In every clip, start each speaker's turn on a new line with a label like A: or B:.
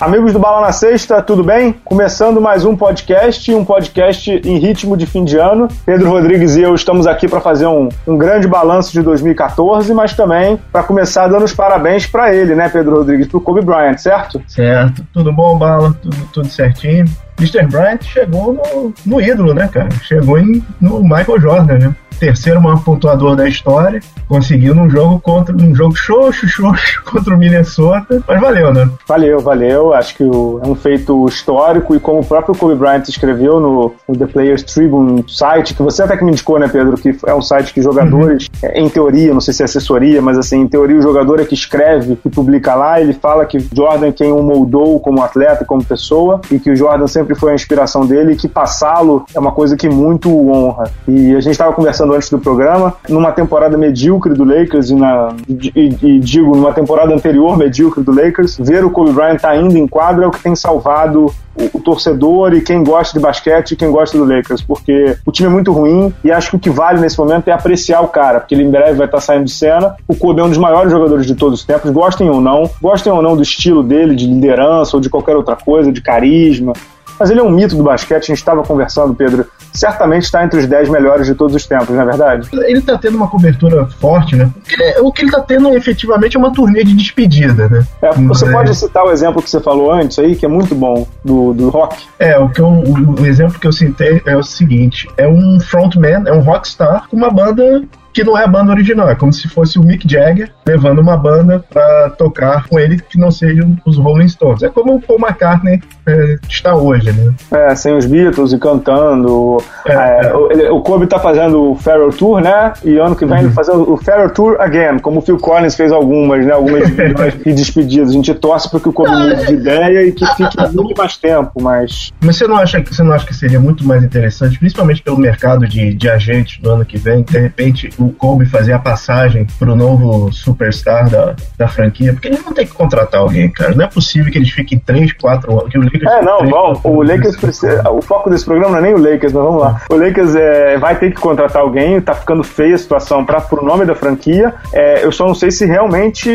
A: Amigos do Bala na Sexta, tudo bem? Começando mais um podcast, um podcast em ritmo de fim de ano. Pedro Rodrigues e eu estamos aqui para fazer um, um, grande balanço de 2014, mas também para começar dando os parabéns para ele, né, Pedro Rodrigues, para o Kobe Bryant, certo?
B: Certo. Tudo bom, Bala? Tudo, tudo certinho. Mr. Bryant chegou no, no ídolo, né, cara? Chegou em, no Michael Jordan, né? Terceiro maior pontuador da história, conseguiu num jogo contra um jogo xoxo, xoxo contra o Minnesota, mas valeu, né?
A: Valeu, valeu. Acho que é um feito histórico e como o próprio Kobe Bryant escreveu no, no, The Players Tribune site, que você até que me indicou, né, Pedro, que é um site que jogadores, uhum. em teoria, não sei se é assessoria, mas assim, em teoria o jogador é que escreve e publica lá, ele fala que Jordan é quem o moldou como atleta, como pessoa, e que o Jordan sempre foi a inspiração dele e que passá-lo é uma coisa que muito honra. E a gente estava conversando conversando antes do programa, numa temporada medíocre do Lakers e, na, e, e digo, numa temporada anterior medíocre do Lakers, ver o Kobe Bryant tá indo em quadra é o que tem salvado o, o, torcedor e quem gosta de basquete e quem gosta do Lakers, porque o time é muito ruim e acho que o que vale nesse momento é apreciar o cara, porque ele em breve vai estar tá saindo de cena. O Kobe é um dos maiores jogadores de todos os tempos, gostem ou não, gostem ou não do estilo dele, de liderança ou de qualquer outra coisa, de carisma, mas ele é um mito do basquete, a gente estava conversando, Pedro. Certamente está entre os 10 melhores de todos os tempos, não é verdade?
B: Ele está tendo uma cobertura forte, né? o que ele está tendo efetivamente é uma turnê de despedida, né?
A: É, você é... pode citar o exemplo que você falou antes aí, que é muito bom, do, do rock?
B: É, o, que eu, o, o exemplo que eu citei é o seguinte: é um frontman, é um rockstar com uma banda que não é a banda original, é como se fosse o Mick Jagger levando uma banda para tocar com ele que não sejam os Rolling Stones. É como o Paul McCartney é, está hoje, né?
A: É, sem os Beatles e cantando. É, é, é. o, o, Kobe tá fazendo o Farrell Tour, né? E ano que vem uhum. ele fazer o Farrell Tour again, como o Phil Collins fez algumas, né? Algumas e despedidas. A gente torce para que o Kobe mude de ideia e que fique muito mais tempo, mas...
B: Mas você não acha, você não acha que seria muito mais interessante, principalmente pelo mercado de, de agentes do ano que vem, de repente o Kobe fazer a passagem pro novo superstar da, da franquia, porque eles vão ter que contratar alguém, cara. Não é possível que eles fiquem 3, 4 anos. Que o
A: Lakers é, não, 3, bom, o Lakers precisa. O foco desse programa não é nem o Lakers, mas vamos lá. O Lakers é, vai ter que contratar alguém, tá ficando feia a situação para pro nome da franquia. É, eu só não sei se realmente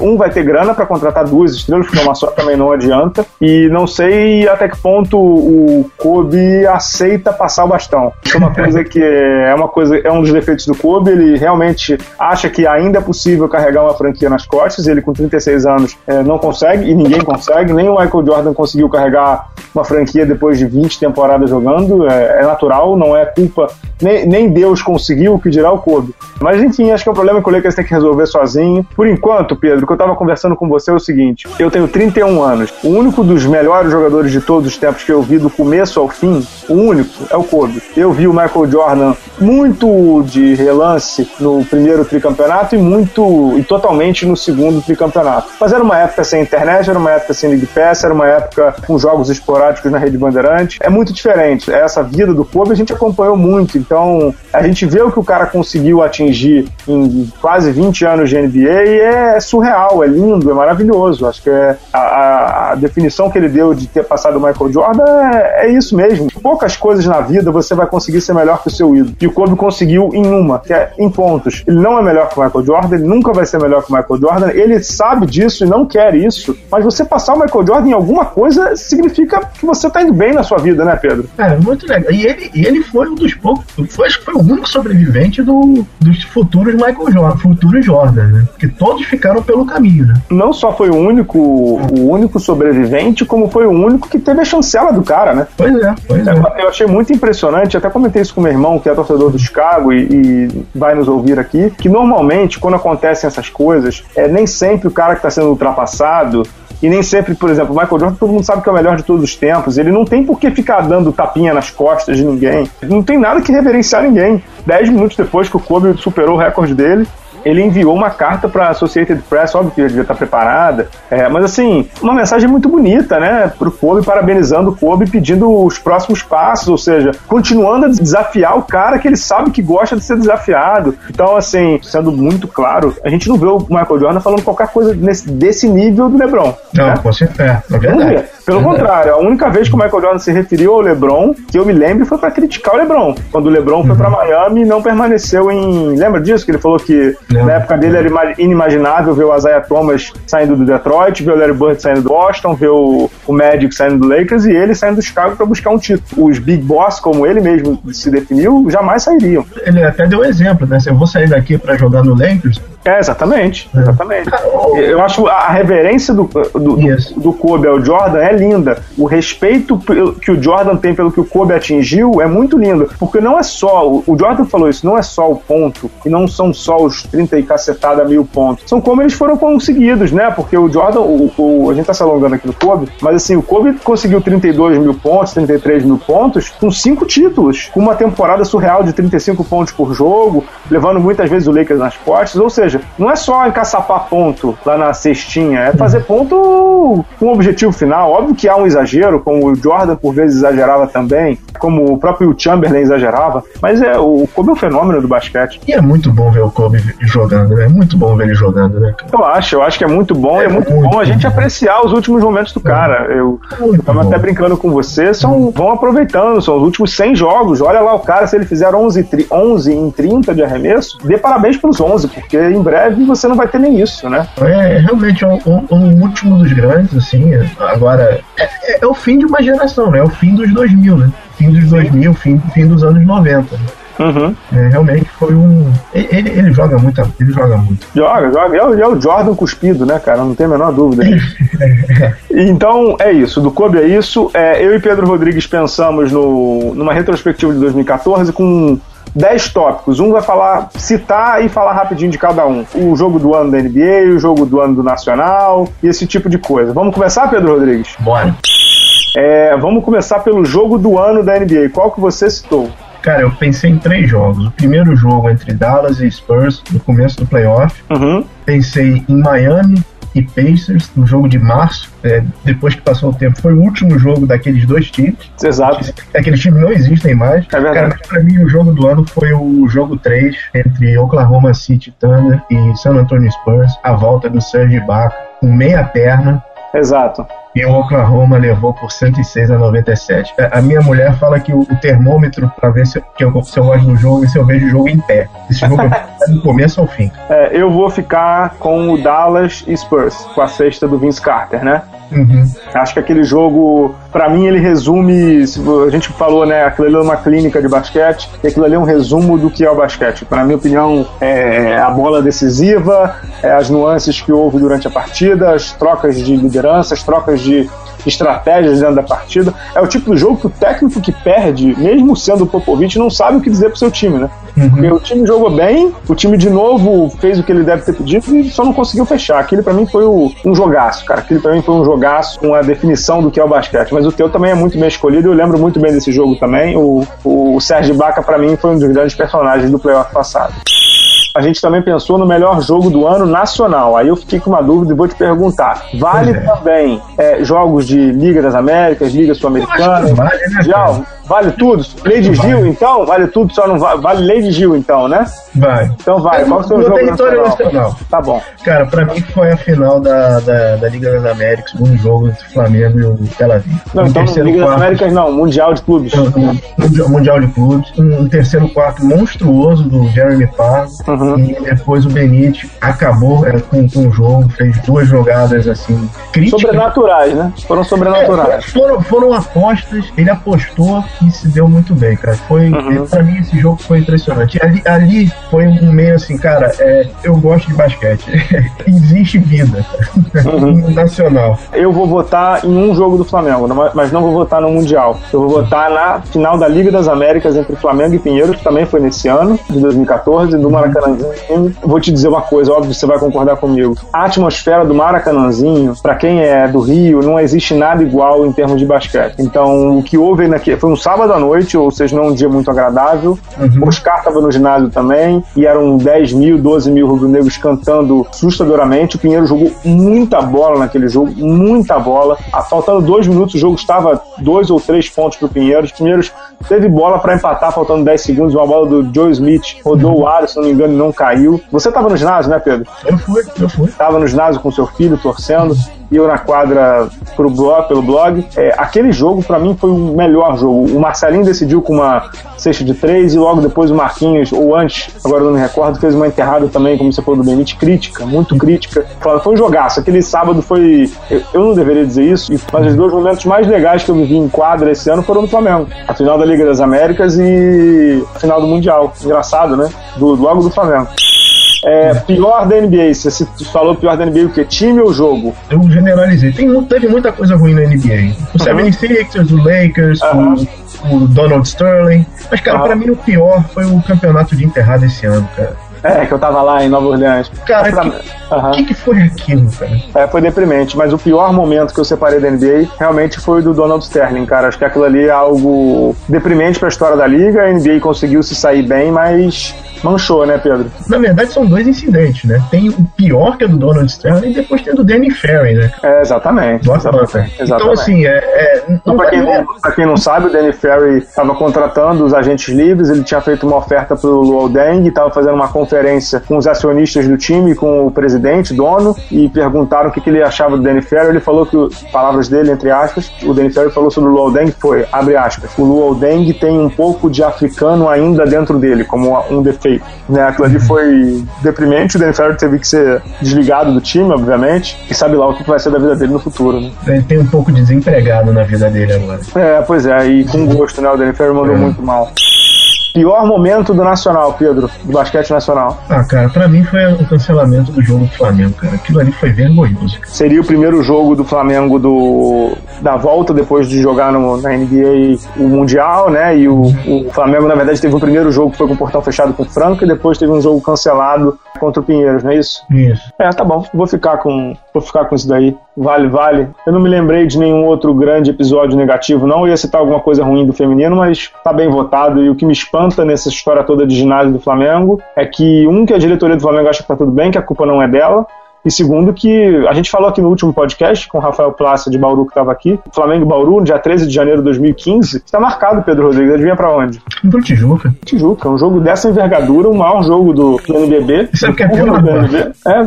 A: um vai ter grana para contratar duas estrelas, porque uma só também não adianta. E não sei até que ponto o Kobe aceita passar o bastão. Isso é uma coisa que é uma coisa, é um dos defeitos do Kobe ele realmente acha que ainda é possível carregar uma franquia nas costas. Ele, com 36 anos, é, não consegue e ninguém consegue. Nem o Michael Jordan conseguiu carregar uma franquia depois de 20 temporadas jogando. É, é natural, não é culpa. Nem, nem, Deus conseguiu, o que dirá o Kobe. Mas enfim, acho que é um problema que o Lakers tem que resolver sozinho. Por enquanto, Pedro, o que eu estava conversando com você é o seguinte: eu tenho 31 anos. O único dos melhores jogadores de todos os tempos que eu vi do começo ao fim, o único, é o Kobe. Eu vi o Michael Jordan muito de relance no primeiro tricampeonato e muito e totalmente no segundo tricampeonato. Mas era uma época sem internet, era uma época sem League Pass, era uma época com jogos esporádicos na Rede Bandeirante. É muito diferente. Essa vida do Kobe a gente acompanhou muito. Então, a gente vê o que o cara conseguiu atingir em quase 20 anos de NBA e é surreal, é lindo, é maravilhoso. Acho que é a, a, a definição que ele deu de ter passado o Michael Jordan é, é isso mesmo. Poucas coisas na vida você vai conseguir ser melhor que o seu ídolo. E o Kobe conseguiu em uma, que é em pontos. Ele não é melhor que o Michael Jordan, ele nunca vai ser melhor que o Michael Jordan, ele sabe disso e não quer isso, mas você passar o Michael Jordan em alguma coisa significa que você tá indo bem na sua vida, né, Pedro?
B: É, muito legal. E ele, ele foi um dos poucos, foi, acho que foi o único sobrevivente do, dos futuros Michael Jordan, futuros Jordan, né? Porque todos ficaram pelo caminho, né?
A: Não só foi o único, o único sobrevivente, como foi o único que teve a chancela do cara, né?
B: Pois é, pois é.
A: Eu achei muito impressionante, até comentei isso com meu irmão, que é torcedor do Chicago e, e vai nos ouvir aqui, que normalmente, quando acontecem essas coisas, é nem sempre o cara que está sendo ultrapassado e nem sempre, por exemplo, o Michael Jordan, todo mundo sabe que é o melhor de todos os tempos. Ele não tem por que ficar dando tapinha nas costas de ninguém. Não tem nada que reverenciar ninguém. Dez minutos depois que o Kobe superou o recorde dele, ele enviou uma carta para a Associated Press, óbvio que ele já está preparada, é, mas assim, uma mensagem muito bonita, né, para o Kobe, parabenizando o Kobe, pedindo os próximos passos, ou seja, continuando a desafiar o cara que ele sabe que gosta de ser desafiado. Então, assim, sendo muito claro, a gente não vê o Michael Jordan falando qualquer coisa nesse, desse nível do LeBron.
B: Não, né? com certeza, é verdade.
A: Pelo é. contrário, a única vez que o Michael Jordan se referiu ao LeBron, que eu me lembro, foi para criticar o LeBron. Quando o LeBron uhum. foi para Miami e não permaneceu em. Lembra disso? Que ele falou que na época dele era inimaginável ver o Isaiah Thomas saindo do Detroit, ver o Larry Bird saindo do Boston, ver o, o Magic saindo do Lakers e ele saindo do Chicago para buscar um título. Os Big Boss, como ele mesmo se definiu, jamais sairiam.
B: Ele até deu exemplo, né? Se eu vou sair daqui para jogar no Lakers,
A: é, exatamente. É. Exatamente. Eu acho a reverência do, do, do, do, Kobe ao Jordan é linda. O respeito que o Jordan tem pelo que o Kobe atingiu é muito lindo. Porque não é só. O Jordan falou isso, não é só o ponto. E não são só os 30 e cacetada mil pontos. São como eles foram conseguidos, né? Porque o Jordan, o, o, a gente tá se alongando aqui no Kobe, mas assim, o Kobe conseguiu 32 mil pontos, 33 mil pontos, com cinco títulos. Com uma temporada surreal de 35 pontos por jogo, levando muitas vezes o Lakers nas costas. Ou seja, seja, não é só encaçapar ponto lá na cestinha, é fazer ponto com um objetivo final. Óbvio que há um exagero, como o Jordan por vezes exagerava também, como o próprio Chamberlain exagerava, mas é o Kobe é um fenômeno do basquete.
B: E é muito bom ver o Kobe jogando, né? É muito bom ver ele jogando, né?
A: Eu acho, eu acho que é muito bom é, é muito, muito bom a gente bom. apreciar os últimos momentos do é. cara. Eu, eu tava bom. até brincando com você, são, vão aproveitando, são os últimos 100 jogos. Olha lá o cara, se ele fizer 11, 11 em 30 de arremesso, dê parabéns pelos 11, porque em breve você não vai ter nem isso, né?
B: É, realmente é um, um, um último dos grandes, assim. Agora, é, é, é, o fim de uma geração, né? É o fim dos 2000, né? Fim dos 2000, fim, fim dos anos 90. Uhum. É, realmente foi um. Ele, ele joga muito, ele joga muito.
A: Joga, joga. É o, é o Jordan cuspido, né, cara? Não tem a menor dúvida. então é isso. Do Kobe é isso. É, eu e Pedro Rodrigues pensamos no, numa retrospectiva de 2014 com 10 tópicos. Um vai falar, citar e falar rapidinho de cada um. O jogo do ano da NBA, o jogo do ano do Nacional e esse tipo de coisa. Vamos começar, Pedro Rodrigues?
B: Bora.
A: É, vamos começar pelo jogo do ano da NBA. Qual que você citou?
B: Cara, eu pensei em três jogos. O primeiro jogo entre Dallas e Spurs, no começo do playoff.
A: Uhum.
B: Pensei em Miami e Pacers no jogo de março, é, depois que passou o tempo, foi o último jogo daqueles dois times.
A: Exato.
B: Aqueles times não existem mais.
A: É verdade. Cara,
B: pra mim o jogo do ano foi o jogo 3 entre Oklahoma City Thunder e San Antonio Spurs, a volta do Serge Ibaka com meia perna.
A: Exato
B: e o Oklahoma levou por 106 a 97. A minha mulher fala que o, termômetro para ver se, que eu, se eu gosto do jogo e se eu vejo o jogo em pé. Esse jogo é do começo ao fim.
A: É, eu vou ficar com o Dallas e Spurs, com a sexta do Vince Carter, né?
B: Uhum.
A: Acho que aquele jogo, para mim, ele resume. A gente falou, né? Aquilo ali é uma clínica de basquete, e aquilo ali é um resumo do que é o basquete. Para minha opinião, é a bola decisiva, é as nuances que houve durante a partida, as trocas de liderança, as trocas de estratégias dentro da partida. É o tipo de jogo que o técnico que perde, mesmo sendo o Popovich, não sabe o que dizer pro seu time, né? Uhum. Porque o time jogou bem, o time de novo fez o que ele deve ter pedido e só não conseguiu fechar. Aquele para mim foi o, um jogaço, cara. Aquele para mim foi um jogaço, uma definição do que é o basquete. Mas o teu também é muito bem escolhido. Eu lembro muito bem desse jogo também. O, o Sérgio Baca, para mim, foi um dos grandes personagens do playoff passado a gente também pensou no melhor jogo do ano nacional. Aí eu fiquei com uma dúvida e vou te perguntar: vale é. também é, jogos de Liga das Américas, Liga Sul-Americana? Vale, né, vale tudo? Lady Gil, então? Vale tudo, só não vale, vale Lady Gil, então, né?
B: Vai.
A: Então vai, qual é o seu jogo nacional? nacional? Tá bom.
B: Cara, pra mim foi a final da, da, da Liga das Américas, um jogo entre o Flamengo e o Tel Aviv.
A: Não, um então Liga quarto, das Américas não, Mundial de Clubes.
B: Um, mundial de Clubes. Um, um, terceiro quarto monstruoso do Jeremy Parr. Uhum. E depois o Benite acabou é, com, com o jogo, fez duas jogadas assim
A: críticas. Sobrenaturais, né? Foram sobrenaturais.
B: É, foram, foram apostas, ele apostou e se deu muito bem, cara. Foi, uhum. pra mim, esse jogo foi impressionante. Ali, ali foi um meio assim, cara, é, eu gosto de basquete. Existe vida uhum. nacional.
A: Eu vou votar em um jogo do Flamengo, mas não vou votar no Mundial. Eu vou votar na final da Liga das Américas entre Flamengo e Pinheiro, que também foi nesse ano, de 2014, do Maracanãzinho. Vou te dizer uma coisa, óbvio, você vai concordar comigo. A atmosfera do Maracanãzinho, para quem é do Rio, não existe nada igual em termos de basquete. Então, o que houve naquele foi um sábado à noite, ou seja, não é um dia muito agradável. Uhum. Oscar estava no ginásio também e eram 10 mil, 12 mil rubro-negros cantando assustadoramente. O Pinheiro jogou muita bola naquele jogo, muita bola. Faltando dois minutos, o jogo estava dois ou três pontos para o Pinheiro. Os Pinheiros teve bola para empatar, faltando 10 segundos. Uma bola do Joe Smith rodou o ar, se não me engano, e não caiu. Você estava no ginásio, né, Pedro?
B: Eu fui, eu fui.
A: Estava no ginásio com seu filho, torcendo. Eu na quadra pro blog, pelo blog. É, aquele jogo, para mim, foi o melhor jogo. O Marcelinho decidiu com uma cesta de três e logo depois o Marquinhos, ou antes, agora não me recordo, fez uma enterrada também, como você falou do Benite, crítica, muito crítica. Foi um jogaço. Aquele sábado foi. Eu, não deveria dizer isso, mas os dois momentos mais legais que eu me vi em quadra esse ano foram no Flamengo. A final da Liga das Américas e a final do Mundial. Engraçado, né? Do, logo do Flamengo. É, pior da NBA, você falou pior da NBA o quê? Time ou jogo?
B: Eu generalizei. Tem, teve muita coisa ruim na NBA. O uhum. 76ers, o Lakers, uhum. o, o, Donald Sterling. Mas, cara, uhum. pra mim o pior foi o campeonato de enterrado esse ano, cara.
A: É, que eu tava lá em Nova Orleans.
B: Cara, o pra... que, uhum. que, que, foi aquilo, cara?
A: É, foi deprimente, mas o pior momento que eu separei da NBA realmente foi o do Donald Sterling, cara. Acho que aquilo ali é algo deprimente pra história da liga. A NBA conseguiu se sair bem, mas manchou, né, Pedro?
B: Na verdade, são dois incidentes, né? Tem o pior, que é do Donald Sterling, e depois tem o do Danny Ferry, né?
A: É, exatamente.
B: Nossa, exatamente. Então, assim, é. é
A: então, pra, quem não, pra quem não sabe, o Danny Ferry estava contratando os agentes livres, ele tinha feito uma oferta pro Luol Deng, estava fazendo uma conferência com os acionistas do time, com o presidente, dono, e perguntaram o que, que ele achava do Danny Ferry. Ele falou que, palavras dele, entre aspas, o Danny Ferry falou sobre o Luol Deng, foi, abre aspas, o Luol Deng tem um pouco de africano ainda dentro dele, como um defeito né? Aquilo ali foi deprimente, o Danny Ferry teve que ser desligado do time, obviamente, e sabe lá o que vai ser da vida dele no futuro, né?
B: Ele tem um pouco de desempregado na vida dele agora.
A: É, pois é, e com gosto, né? O Danny Ferry mandou é. muito mal. Pior momento do Nacional, Pedro, do basquete nacional.
B: Ah, cara, pra mim foi o cancelamento do jogo do Flamengo, cara. Aquilo ali foi vergonhoso.
A: Seria o primeiro jogo do Flamengo do, da volta depois de jogar no, na NBA o Mundial, né? E o, o Flamengo, na verdade, teve um primeiro jogo que foi com o portão fechado com o Franca e depois teve um jogo cancelado contra o Pinheiros, não é isso?
B: Isso.
A: É, tá bom. Vou ficar com, vou ficar com isso daí. Vale, vale. Eu não me lembrei de nenhum outro grande episódio negativo, não. Eu ia citar alguma coisa ruim do feminino, mas tá bem votado. E o que me espanta nessa história toda de ginásio do Flamengo é que, um, que a diretoria do Flamengo acha que tá tudo bem, que a culpa não é dela. E segundo, que a gente falou aqui no último podcast com o Rafael Plácia de Bauru, que estava aqui, Flamengo Bauru, no dia 13 de janeiro de 2015. Está marcado, Pedro Rodrigues. Adivinha para onde?
B: Pro Tijuca.
A: Tijuca. Um jogo dessa envergadura, o maior jogo do, NBB.
B: Isso é o que é pior, do
A: NBB. É,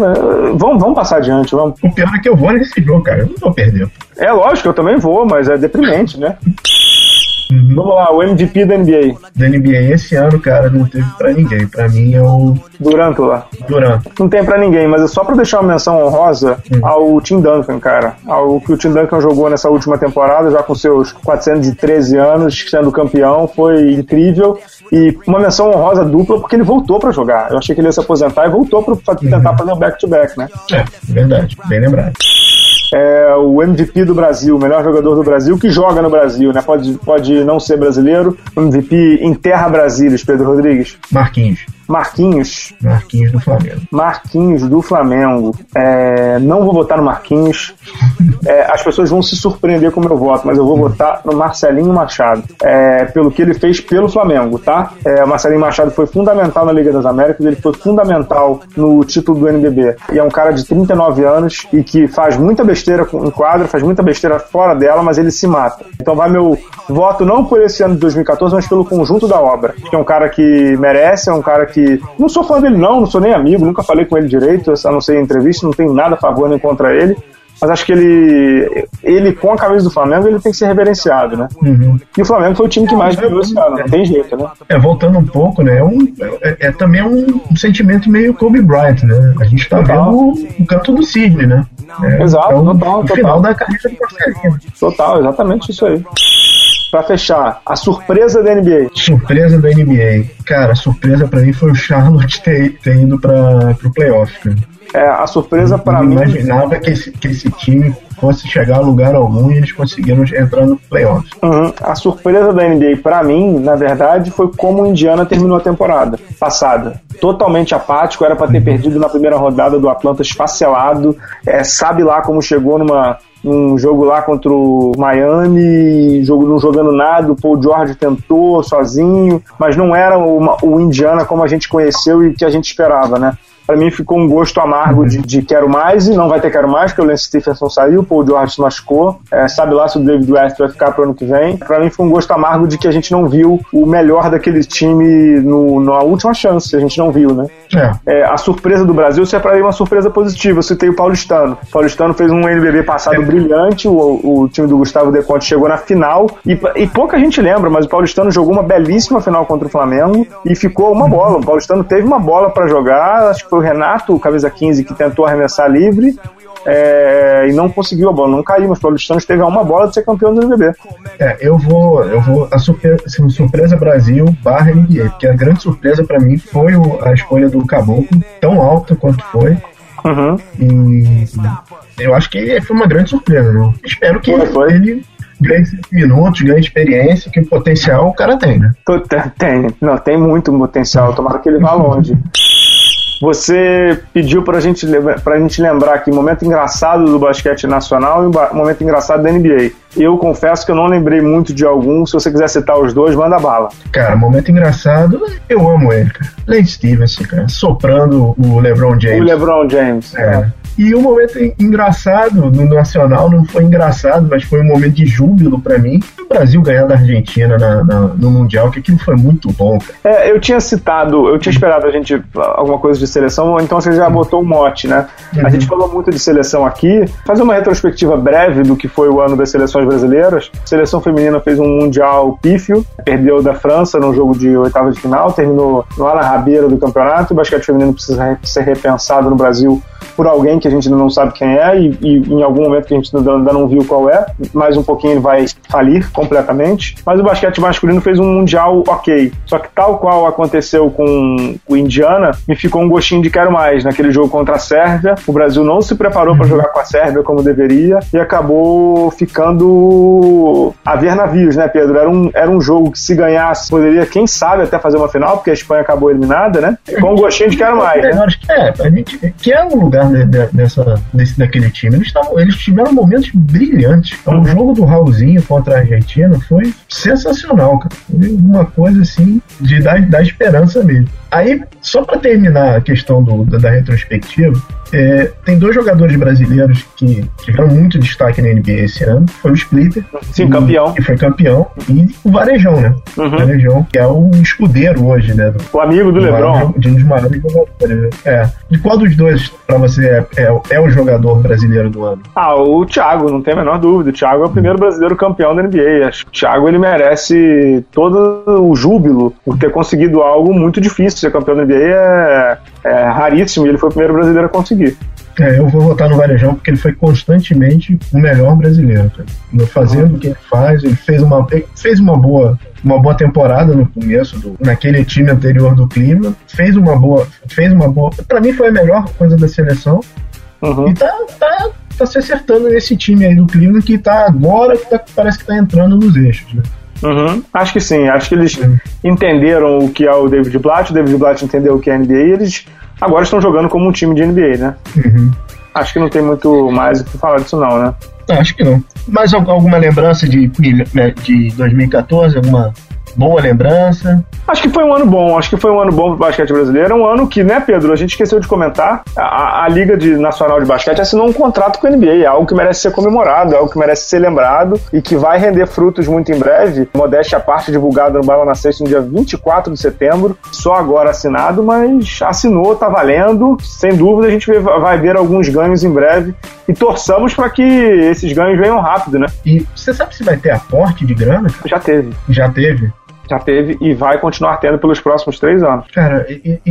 A: vamos, vamos passar adiante, vamos.
B: O pior é que eu vou nesse jogo, cara. Eu não vou perder.
A: É lógico, eu também vou, mas é deprimente, né? Uhum. Vamos lá, o MVP da NBA.
B: Da NBA esse ano, cara, não teve pra ninguém. Pra mim é o.
A: Durant lá.
B: Durant.
A: Não tem pra ninguém, mas é só pra deixar uma menção honrosa uhum. ao Tim Duncan, cara. Ao que o Tim Duncan jogou nessa última temporada, já com seus 413 anos, sendo campeão, foi incrível. E uma menção honrosa dupla porque ele voltou pra jogar. Eu achei que ele ia se aposentar e voltou pra tentar uhum. fazer o back-to-back, -back, né?
B: É, verdade. Bem lembrado
A: é o MVP do Brasil, o melhor jogador do Brasil que joga no Brasil, né? Pode, pode não ser brasileiro. MVP em terra Brasília, Pedro Rodrigues.
B: Marquinhos.
A: Marquinhos.
B: Marquinhos do Flamengo.
A: Marquinhos do Flamengo. É, não vou votar no Marquinhos. É, as pessoas vão se surpreender com o meu voto, mas eu vou votar no Marcelinho Machado. É, pelo que ele fez pelo Flamengo, tá? É, o Marcelinho Machado foi fundamental na Liga das Américas, ele foi fundamental no título do NBB. E é um cara de 39 anos e que faz muita besteira em quadra, faz muita besteira fora dela, mas ele se mata. Então vai meu voto não por esse ano de 2014, mas pelo conjunto da obra. Que é um cara que merece, é um cara que que. Não sou fã dele, não, não sou nem amigo, nunca falei com ele direito, a não ser em entrevista, não tenho nada a favor nem contra ele. Mas acho que ele, ele com a camisa do Flamengo, ele tem que ser reverenciado, né? Uhum. E o Flamengo foi o time que mais ganhou esse ano, não tem jeito, né?
B: É, voltando um pouco, né? É, um, é, é também um, um, sentimento meio Kobe Bryant, né? A gente tá total. vendo o canto do Sidney, né?
A: É, Exato, é o, total,
B: o final da carreira do Marcelinho.
A: Total, exatamente isso aí para fechar, a surpresa da NBA.
B: Surpresa da NBA. Cara, a surpresa para mim foi o Charlotte ter, ter ido para pro playoff, cara.
A: É, a surpresa para mim.
B: imaginava que esse, que esse time fosse chegar a lugar algum e eles conseguiram entrar no playoff.
A: Uhum. A surpresa da NBA para mim, na verdade, foi como o Indiana terminou a temporada passada. Totalmente apático, era para ter uhum. perdido na primeira rodada do Atlanta esfacelado. É, sabe lá como chegou numa num jogo lá contra o Miami, jogo não jogando nada, o Paul George tentou sozinho, mas não era uma, o Indiana como a gente conheceu e que a gente esperava, né? Para mim ficou um gosto amargo de, de, quero mais e não vai ter quero mais, porque o Lance Stephenson saiu, o Paul George se machucou, é, sabe lá se o David West vai ficar pro ano que vem. Para mim foi um gosto amargo de que a gente não viu o melhor daquele time no, na última chance, a gente não viu, né? É. É, a surpresa do Brasil, isso é para mim uma surpresa positiva. Eu citei o Paulistano. O Paulistano fez um NBB passado é. brilhante, o, o, time do Gustavo Deconte chegou na final e, e pouca gente lembra, mas o Paulistano jogou uma belíssima final contra o Flamengo e ficou uma bola. O Paulistano teve uma bola para jogar, acho que foi o Renato, o camisa 15, que tentou arremessar livre é, e não conseguiu a bola, não caiu, mas o Paulistano esteve a uma bola de ser campeão do NBB.
B: É, eu vou, eu vou a surpresa, assim, surpresa Brasil barra NBA, porque a grande surpresa para mim foi o, a escolha do Caboclo, tão alta quanto foi.
A: Uhum.
B: E eu acho que foi uma grande surpresa, né? Espero que foi, foi. ele ganhe minutos, ganhe experiência, que potencial o cara tem, né?
A: Tem, não, tem muito potencial, tomara que ele vá longe. Você pediu pra gente, pra gente lembrar aqui momento engraçado do basquete nacional e momento engraçado da NBA. Eu confesso que eu não lembrei muito de algum. Se você quiser citar os dois, manda bala.
B: Cara, momento engraçado, eu amo ele, cara. Lane Stevenson, cara, soprando o LeBron James. O
A: LeBron James.
B: É. é. E o um momento engraçado no Nacional não foi engraçado, mas foi um momento de júbilo para mim. O Brasil ganhar da Argentina na, na, no Mundial, que aquilo foi muito bom. Cara.
A: É, eu tinha citado, eu tinha esperado a gente alguma coisa de seleção, então você já botou o um mote, né? Uhum. A gente falou muito de seleção aqui. Fazer uma retrospectiva breve do que foi o ano das seleções brasileiras. A seleção feminina fez um Mundial pífio, perdeu da França no jogo de oitava de final, terminou lá na rabeira do campeonato. O basquete feminino precisa ser repensado no Brasil por alguém que a gente ainda não sabe quem é e, e, em algum momento que a gente ainda não viu qual é, mais um pouquinho ele vai falir completamente. Mas o basquete masculino fez um mundial ok. Só que tal qual aconteceu com o Indiana, me ficou um gostinho de quero mais. Naquele jogo contra a Sérvia, o Brasil não se preparou para jogar com a Sérvia como deveria e acabou ficando a ver navios, né, Pedro? Era um, era um jogo que se ganhasse, poderia, quem sabe, até fazer uma final, porque a Espanha acabou eliminada, né? Com um gostinho de quero mais. Né?
B: É, gente quer um lugar de, de, dessa, desse, daquele time. Eles, tavam, eles tiveram momentos brilhantes. Então, o jogo do Raulzinho contra a Argentina foi sensacional, cara. Foi uma coisa assim de dar, dar esperança mesmo. Aí, só para terminar a questão do, da, da retrospectiva, é, tem dois jogadores brasileiros que tiveram muito destaque na NBA esse ano. Foi o Splitter.
A: Sim, e, campeão.
B: Que foi campeão. E o Varejão, né? Uhum. O Varejão, que é o escudeiro hoje, né? Do,
A: o amigo do, do Lebron.
B: de um dos maiores jogadores. É. De qual dos dois, para você, é, é, é, o jogador brasileiro do ano?
A: Ah, o Thiago, não tem a menor dúvida. O Thiago é o primeiro brasileiro campeão da NBA. Acho que o Thiago ele merece todo o júbilo por ter conseguido algo muito difícil. Ser campeão da NBA é, é raríssimo e ele foi o primeiro brasileiro a conseguir.
B: É, eu vou votar no Varejão porque ele foi constantemente o melhor brasileiro, cara. Fazendo o que ele faz, ele fez uma, ele fez uma boa uma boa temporada no começo do naquele time anterior do Clima, fez uma boa, fez uma boa, para mim foi a melhor coisa da seleção. Uhum. E tá, tá, tá se acertando nesse time aí do Clima que tá agora que tá, parece que tá entrando nos eixos, né?
A: Uhum. Acho que sim, acho que eles uhum. entenderam o que é o David Blatt, o David Blatt entendeu o que é a NBA e eles agora estão jogando como um time de NBA, né?
B: Uhum.
A: Acho que não tem muito mais o que falar disso, não, né?
B: Acho que não. Mais alguma lembrança de, de 2014? Alguma boa lembrança?
A: Acho que foi um ano bom, acho que foi um ano bom pro basquete brasileiro. É um ano que, né, Pedro, a gente esqueceu de comentar. A, a Liga de Nacional de Basquete assinou um contrato com a NBA, é algo que merece ser comemorado, é algo que merece ser lembrado e que vai render frutos muito em breve. Modéstia à parte, divulgado no Bala na Sexta no dia 24 de setembro, só agora assinado, mas assinou, tá valendo. Sem dúvida, a gente vai ver alguns ganhos em breve e torçamos para que esses ganhos venham rápido, né?
B: E você sabe se vai ter aporte de grana?
A: Já teve.
B: Já teve?
A: Já teve e vai continuar tendo pelos próximos três anos.
B: Cara,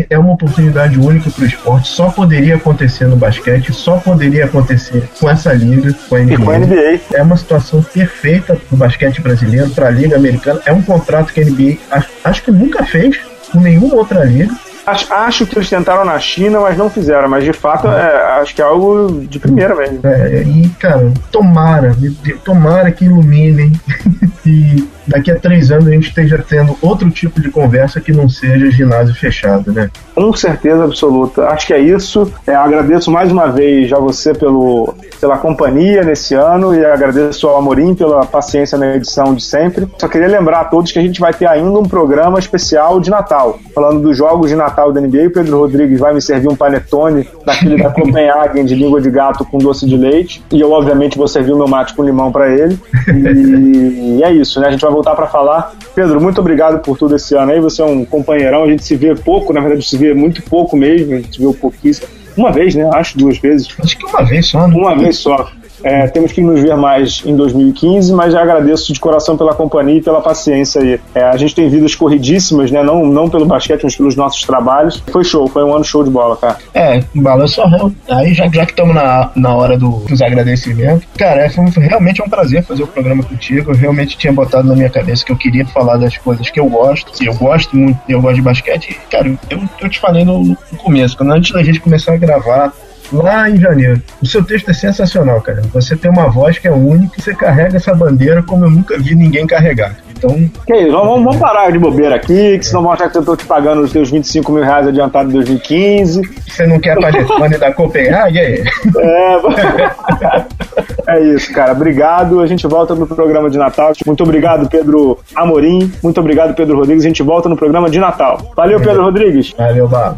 B: é uma oportunidade única para o esporte. Só poderia acontecer no basquete, só poderia acontecer com essa liga, com a NBA.
A: E com a NBA.
B: É uma situação perfeita para o basquete brasileiro, para a liga americana. É um contrato que a NBA acho, que nunca fez com nenhuma outra liga.
A: Acho, acho, que eles tentaram na China, mas não fizeram. Mas de fato, é, acho que é algo de primeira mesmo.
B: É, e, cara, tomara, tomara que iluminem e daqui a três anos a gente esteja tendo outro tipo de conversa que não seja ginásio fechado, né?
A: Com certeza absoluta. Acho que é isso. É, agradeço mais uma vez a você pelo, pela companhia nesse ano e agradeço ao Amorim pela paciência na edição de sempre. Só queria lembrar a todos que a gente vai ter ainda um programa especial de Natal, falando dos jogos de Natal da NBA. O Pedro Rodrigues vai me servir um panetone daquele da Copenhagen de língua de gato com doce de leite e eu obviamente vou servir o meu mate com limão para ele. E, e é isso, né? A gente vai voltar para falar. Pedro, muito obrigado por tudo esse ano aí. Você é um companheirão, a gente se vê pouco, na verdade se vê muito pouco mesmo, a gente se vê pouquíssimo. Uma vez, né? Acho duas vezes.
B: Acho que uma vez só, né?
A: Uma vez só. É, temos que nos ver mais em 2015, mas já agradeço de coração pela companhia e pela paciência aí. É, a gente tem vidas corridíssimas, né? Não, não pelo basquete, mas pelos nossos trabalhos. Foi show, foi um ano show de bola, cara.
B: É, balanço Aí já, já que estamos na, na hora do, dos agradecimentos, cara, é, foi, realmente é um prazer fazer o programa contigo. Eu realmente tinha botado na minha cabeça que eu queria falar das coisas que eu gosto. Eu gosto muito, eu gosto de basquete. Cara, eu, eu te falei no, no começo, quando antes da gente começar a gravar, lá em janeiro. O seu texto é sensacional, cara. Você tem uma voz que é única e você carrega essa bandeira como eu nunca vi ninguém carregar. Então.
A: Que isso, vamos, vamos parar de bobeira aqui, que senão vão achar que eu tô te pagando os teus 25 mil reais adiantado em 2015.
B: Você não quer fazer fone da Copenhague? É.
A: é isso, cara. Obrigado. A gente volta no programa de Natal. Muito obrigado, Pedro Amorim. Muito obrigado, Pedro Rodrigues. A gente volta no programa de Natal. Valeu, Pedro Rodrigues.
B: Valeu, Babo.